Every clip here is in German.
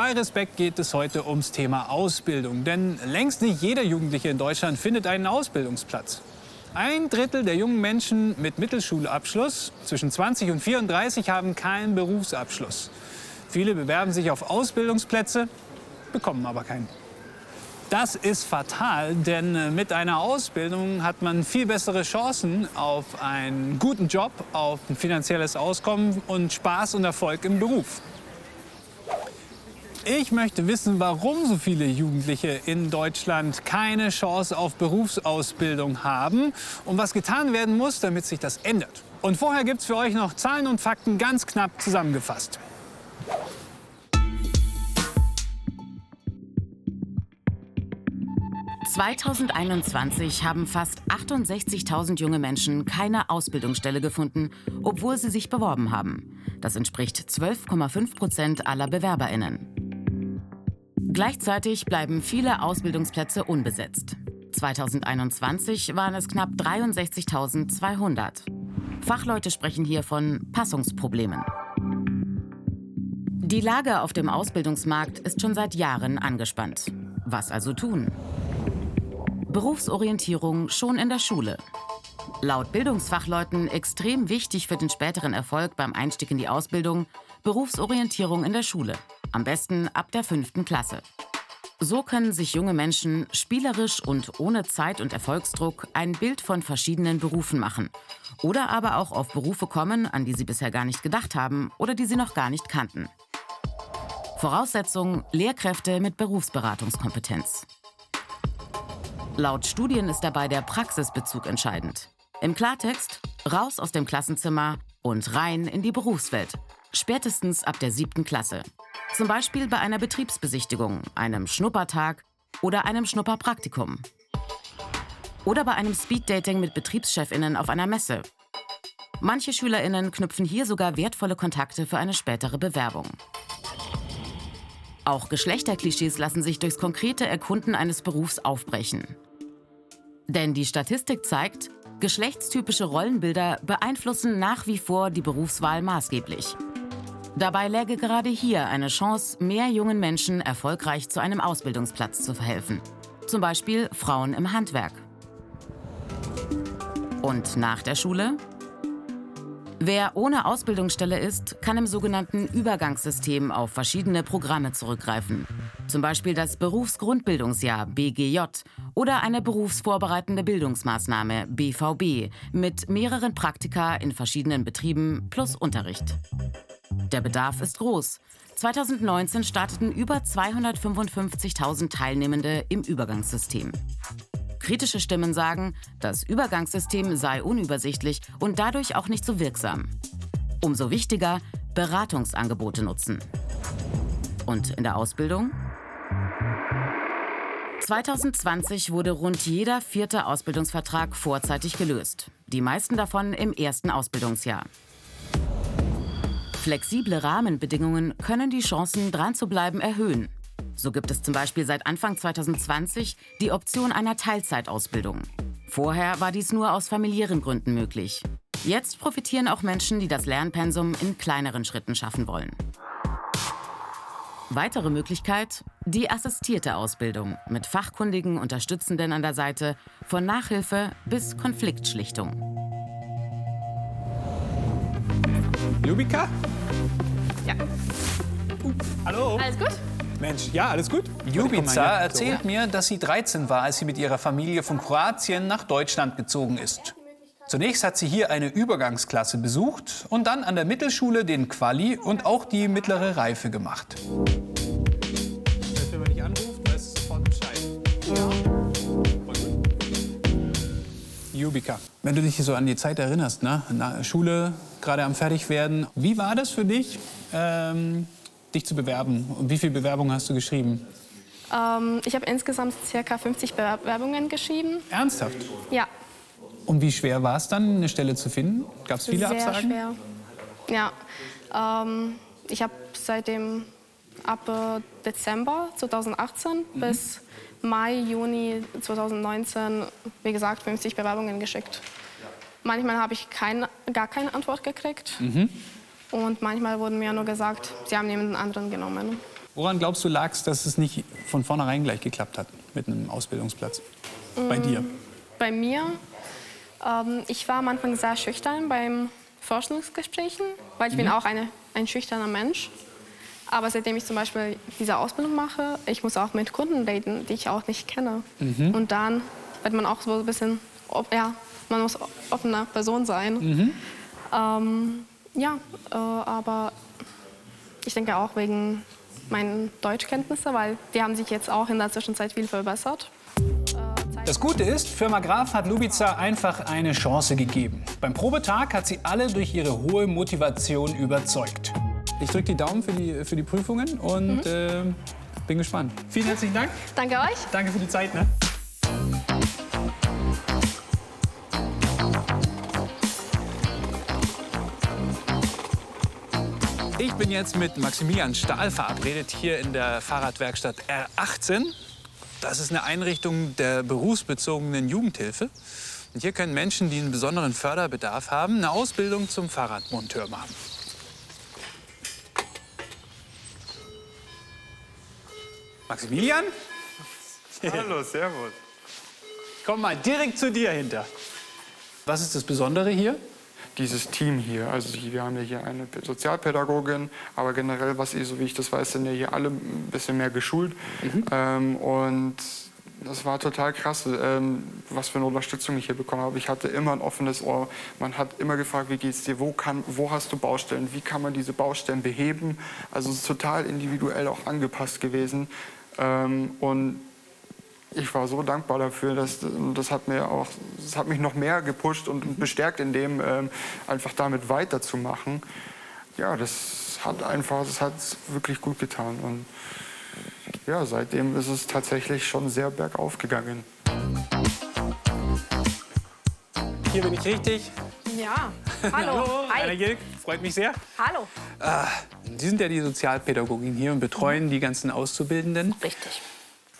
Bei Respekt geht es heute ums Thema Ausbildung. Denn längst nicht jeder Jugendliche in Deutschland findet einen Ausbildungsplatz. Ein Drittel der jungen Menschen mit Mittelschulabschluss zwischen 20 und 34 haben keinen Berufsabschluss. Viele bewerben sich auf Ausbildungsplätze, bekommen aber keinen. Das ist fatal, denn mit einer Ausbildung hat man viel bessere Chancen auf einen guten Job, auf ein finanzielles Auskommen und Spaß und Erfolg im Beruf. Ich möchte wissen, warum so viele Jugendliche in Deutschland keine Chance auf Berufsausbildung haben und was getan werden muss, damit sich das ändert. Und vorher gibt es für euch noch Zahlen und Fakten ganz knapp zusammengefasst. 2021 haben fast 68.000 junge Menschen keine Ausbildungsstelle gefunden, obwohl sie sich beworben haben. Das entspricht 12,5 Prozent aller BewerberInnen. Gleichzeitig bleiben viele Ausbildungsplätze unbesetzt. 2021 waren es knapp 63.200. Fachleute sprechen hier von Passungsproblemen. Die Lage auf dem Ausbildungsmarkt ist schon seit Jahren angespannt. Was also tun? Berufsorientierung schon in der Schule. Laut Bildungsfachleuten extrem wichtig für den späteren Erfolg beim Einstieg in die Ausbildung Berufsorientierung in der Schule. Am besten ab der fünften Klasse. So können sich junge Menschen spielerisch und ohne Zeit- und Erfolgsdruck ein Bild von verschiedenen Berufen machen. Oder aber auch auf Berufe kommen, an die sie bisher gar nicht gedacht haben oder die sie noch gar nicht kannten. Voraussetzung Lehrkräfte mit Berufsberatungskompetenz. Laut Studien ist dabei der Praxisbezug entscheidend. Im Klartext, raus aus dem Klassenzimmer und rein in die Berufswelt. Spätestens ab der siebten Klasse. Zum Beispiel bei einer Betriebsbesichtigung, einem Schnuppertag oder einem Schnupperpraktikum. Oder bei einem Speeddating mit Betriebschefinnen auf einer Messe. Manche Schülerinnen knüpfen hier sogar wertvolle Kontakte für eine spätere Bewerbung. Auch Geschlechterklischees lassen sich durchs konkrete Erkunden eines Berufs aufbrechen. Denn die Statistik zeigt, geschlechtstypische Rollenbilder beeinflussen nach wie vor die Berufswahl maßgeblich. Dabei läge gerade hier eine Chance, mehr jungen Menschen erfolgreich zu einem Ausbildungsplatz zu verhelfen. Zum Beispiel Frauen im Handwerk. Und nach der Schule? Wer ohne Ausbildungsstelle ist, kann im sogenannten Übergangssystem auf verschiedene Programme zurückgreifen. Zum Beispiel das Berufsgrundbildungsjahr BGJ oder eine berufsvorbereitende Bildungsmaßnahme BVB mit mehreren Praktika in verschiedenen Betrieben plus Unterricht. Der Bedarf ist groß. 2019 starteten über 255.000 Teilnehmende im Übergangssystem. Kritische Stimmen sagen, das Übergangssystem sei unübersichtlich und dadurch auch nicht so wirksam. Umso wichtiger, Beratungsangebote nutzen. Und in der Ausbildung? 2020 wurde rund jeder vierte Ausbildungsvertrag vorzeitig gelöst. Die meisten davon im ersten Ausbildungsjahr. Flexible Rahmenbedingungen können die Chancen, dran zu bleiben, erhöhen. So gibt es zum Beispiel seit Anfang 2020 die Option einer Teilzeitausbildung. Vorher war dies nur aus familiären Gründen möglich. Jetzt profitieren auch Menschen, die das Lernpensum in kleineren Schritten schaffen wollen. Weitere Möglichkeit, die assistierte Ausbildung mit fachkundigen Unterstützenden an der Seite von Nachhilfe bis Konfliktschlichtung. Jubika? Ja. Uh, hallo? Alles gut? Mensch, ja, alles gut. Jubica erzählt mir, dass sie 13 war, als sie mit ihrer Familie von Kroatien nach Deutschland gezogen ist. Zunächst hat sie hier eine Übergangsklasse besucht und dann an der Mittelschule den Quali und auch die mittlere Reife gemacht. Wenn man dich anruft, sofort Bescheid. Ja. Jubika, wenn du dich so an die Zeit erinnerst, ne? Na, Schule, gerade am Fertigwerden, wie war das für dich, ähm, dich zu bewerben? Und wie viele Bewerbungen hast du geschrieben? Ähm, ich habe insgesamt ca. 50 Bewerbungen geschrieben. Ernsthaft? Ja. Und wie schwer war es dann, eine Stelle zu finden? Gab es viele Sehr Absagen? schwer. Ja. Ähm, ich habe seitdem ab äh, Dezember 2018 Mhm. bis Mai, Juni 2019, wie gesagt, 50 Bewerbungen geschickt. Manchmal habe ich kein, gar keine Antwort gekriegt. Mhm. Und manchmal wurden mir nur gesagt, sie haben jemanden anderen genommen. Woran glaubst du, lag es, dass es nicht von vornherein gleich geklappt hat mit einem Ausbildungsplatz? Bei Mm, dir? Bei mir, ähm, ich war am Anfang sehr schüchtern beim Forschungsgesprächen, weil ich bin auch eine, ein schüchterner Mensch. Aber seitdem ich zum Beispiel diese Ausbildung mache, ich muss auch mit Kunden reden, die ich auch nicht kenne. Und dann wird man auch so ein bisschen, ja, man muss offene Person sein. Ähm, ja, äh, aber ich denke auch wegen meinen Deutschkenntnisse, weil die haben sich jetzt auch in der Zwischenzeit viel verbessert. Das Gute ist, Firma Graf hat Lubica einfach eine Chance gegeben. Beim Probetag hat sie alle durch ihre hohe Motivation überzeugt. Ich drücke die Daumen für die, für die Prüfungen und äh, bin gespannt. Vielen herzlichen Dank. Danke euch. Danke für die Zeit. Ne? Ich bin jetzt mit Maximilian Stahl verabredet hier in der Fahrradwerkstatt R18. Das ist eine Einrichtung der berufsbezogenen Jugendhilfe. Und hier können Menschen, die einen besonderen Förderbedarf haben, eine Ausbildung zum Fahrradmonteur machen. Maximilian, Hallo, servus. komm mal direkt zu dir hinter. Was ist das Besondere hier? Dieses Team hier, also wir haben ja hier eine Sozialpädagogin, aber generell, was ich, so wie ich das weiß, sind ja hier alle ein bisschen mehr geschult. Ähm, und das war total krass, ähm, was für eine Unterstützung ich hier bekommen habe. Ich hatte immer ein offenes Ohr. Man hat immer gefragt, wie geht's dir, wo, kann, wo hast du Baustellen, wie kann man diese Baustellen beheben. Also es ist total individuell auch angepasst gewesen. Ähm, und ich war so dankbar dafür, dass das hat mir auch, das hat mich noch mehr gepusht und bestärkt in dem, ähm, einfach damit weiterzumachen. Ja, das hat einfach, das hat wirklich gut getan und ja, seitdem ist es tatsächlich schon sehr bergauf gegangen. Hier bin ich richtig. Ja, hallo. Rainer Hi. Gilk, freut mich sehr. Hallo. Sie sind ja die Sozialpädagogin hier und betreuen die ganzen Auszubildenden. Richtig.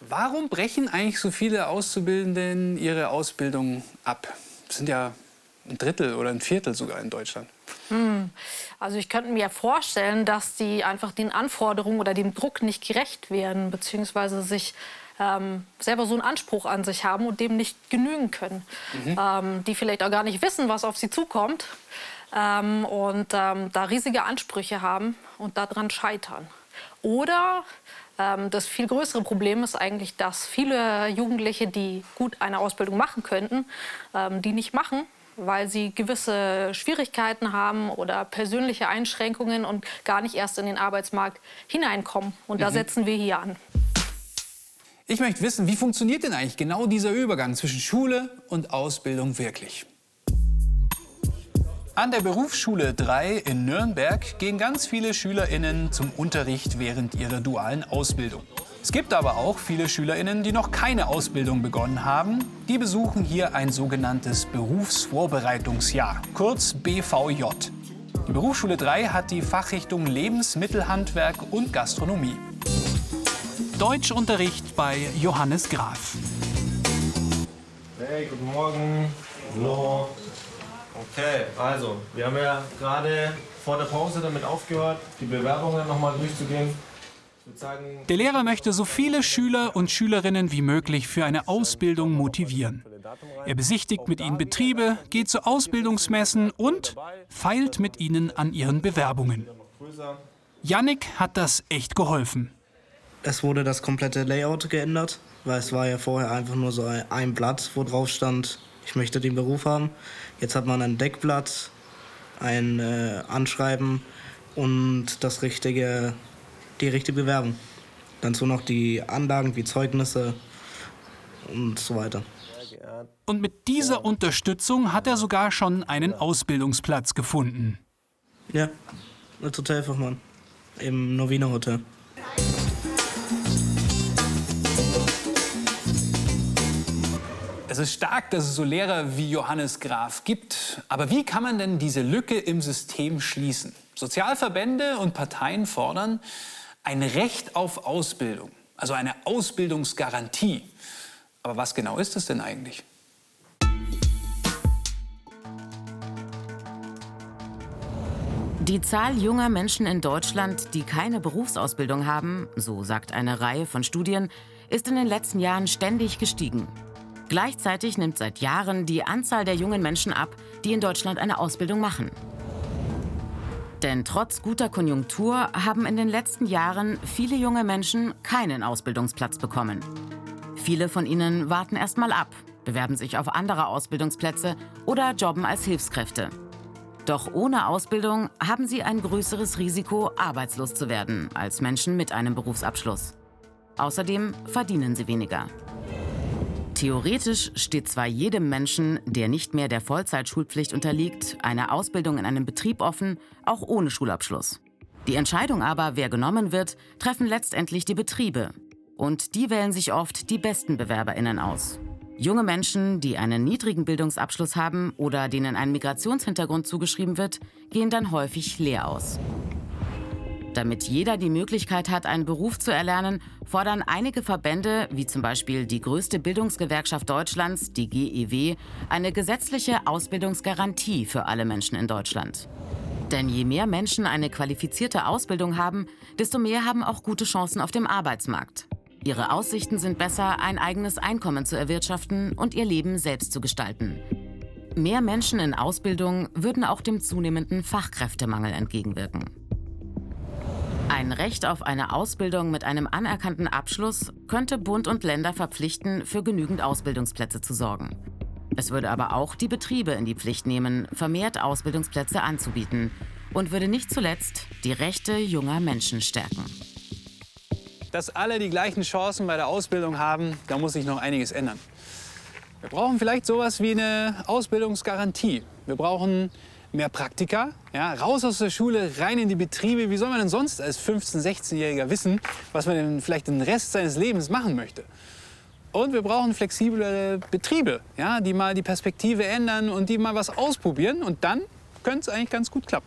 Warum brechen eigentlich so viele Auszubildenden ihre Ausbildung ab? Das sind ja ein Drittel oder ein Viertel sogar in Deutschland. Also ich könnte mir vorstellen, dass die einfach den Anforderungen oder dem Druck nicht gerecht werden, beziehungsweise sich ähm, selber so einen Anspruch an sich haben und dem nicht genügen können. Ähm, die vielleicht auch gar nicht wissen, was auf sie zukommt ähm, und ähm, da riesige Ansprüche haben und daran scheitern. Oder ähm, das viel größere Problem ist eigentlich, dass viele Jugendliche, die gut eine Ausbildung machen könnten, ähm, die nicht machen, weil sie gewisse Schwierigkeiten haben oder persönliche Einschränkungen und gar nicht erst in den Arbeitsmarkt hineinkommen. Und da setzen wir hier an. Ich möchte wissen, wie funktioniert denn eigentlich genau dieser Übergang zwischen Schule und Ausbildung wirklich? An der Berufsschule 3 in Nürnberg gehen ganz viele SchülerInnen zum Unterricht während ihrer dualen Ausbildung. Es gibt aber auch viele SchülerInnen, die noch keine Ausbildung begonnen haben. Die besuchen hier ein sogenanntes Berufsvorbereitungsjahr, kurz BVJ. Die Berufsschule 3 hat die Fachrichtung Lebensmittelhandwerk und Gastronomie. Deutschunterricht bei Johannes Graf. Hey, guten Morgen. Also, wir haben ja gerade vor der Pause damit aufgehört, die Bewerbungen nochmal durchzugehen. Der Lehrer möchte so viele Schüler und Schülerinnen wie möglich für eine Ausbildung motivieren. Er besichtigt mit ihnen Betriebe, geht zu Ausbildungsmessen und feilt mit ihnen an ihren Bewerbungen. Yannick hat das echt geholfen. Es wurde das komplette Layout geändert, weil es war ja vorher einfach nur so ein Blatt, wo drauf stand, ich möchte den Beruf haben. Jetzt hat man ein Deckblatt, ein äh, Anschreiben und das richtige, die richtige Bewerbung. Dazu noch die Anlagen wie Zeugnisse und so weiter. Und mit dieser Unterstützung hat er sogar schon einen Ausbildungsplatz gefunden. Ja, als Hotelfachmann im Novino Hotel. Es ist stark, dass es so Lehrer wie Johannes Graf gibt. Aber wie kann man denn diese Lücke im System schließen? Sozialverbände und Parteien fordern ein Recht auf Ausbildung, also eine Ausbildungsgarantie. Aber was genau ist es denn eigentlich? Die Zahl junger Menschen in Deutschland, die keine Berufsausbildung haben, so sagt eine Reihe von Studien, ist in den letzten Jahren ständig gestiegen. Gleichzeitig nimmt seit Jahren die Anzahl der jungen Menschen ab, die in Deutschland eine Ausbildung machen. Denn trotz guter Konjunktur haben in den letzten Jahren viele junge Menschen keinen Ausbildungsplatz bekommen. Viele von ihnen warten erst mal ab, bewerben sich auf andere Ausbildungsplätze oder jobben als Hilfskräfte. Doch ohne Ausbildung haben sie ein größeres Risiko, arbeitslos zu werden als Menschen mit einem Berufsabschluss. Außerdem verdienen sie weniger. Theoretisch steht zwar jedem Menschen, der nicht mehr der Vollzeitschulpflicht unterliegt, eine Ausbildung in einem Betrieb offen, auch ohne Schulabschluss. Die Entscheidung aber, wer genommen wird, treffen letztendlich die Betriebe. Und die wählen sich oft die besten Bewerberinnen aus. Junge Menschen, die einen niedrigen Bildungsabschluss haben oder denen ein Migrationshintergrund zugeschrieben wird, gehen dann häufig leer aus. Damit jeder die Möglichkeit hat, einen Beruf zu erlernen, fordern einige Verbände, wie zum Beispiel die größte Bildungsgewerkschaft Deutschlands, die GEW, eine gesetzliche Ausbildungsgarantie für alle Menschen in Deutschland. Denn je mehr Menschen eine qualifizierte Ausbildung haben, desto mehr haben auch gute Chancen auf dem Arbeitsmarkt. Ihre Aussichten sind besser, ein eigenes Einkommen zu erwirtschaften und ihr Leben selbst zu gestalten. Mehr Menschen in Ausbildung würden auch dem zunehmenden Fachkräftemangel entgegenwirken. Ein Recht auf eine Ausbildung mit einem anerkannten Abschluss könnte Bund und Länder verpflichten, für genügend Ausbildungsplätze zu sorgen. Es würde aber auch die Betriebe in die Pflicht nehmen, vermehrt Ausbildungsplätze anzubieten und würde nicht zuletzt die Rechte junger Menschen stärken. Dass alle die gleichen Chancen bei der Ausbildung haben, da muss sich noch einiges ändern. Wir brauchen vielleicht sowas wie eine Ausbildungsgarantie. Wir brauchen mehr Praktika, ja, raus aus der Schule, rein in die Betriebe. Wie soll man denn sonst als 15-, 16-Jähriger wissen, was man denn vielleicht den Rest seines Lebens machen möchte? Und wir brauchen flexible Betriebe, ja, die mal die Perspektive ändern und die mal was ausprobieren. Und dann könnte es eigentlich ganz gut klappen.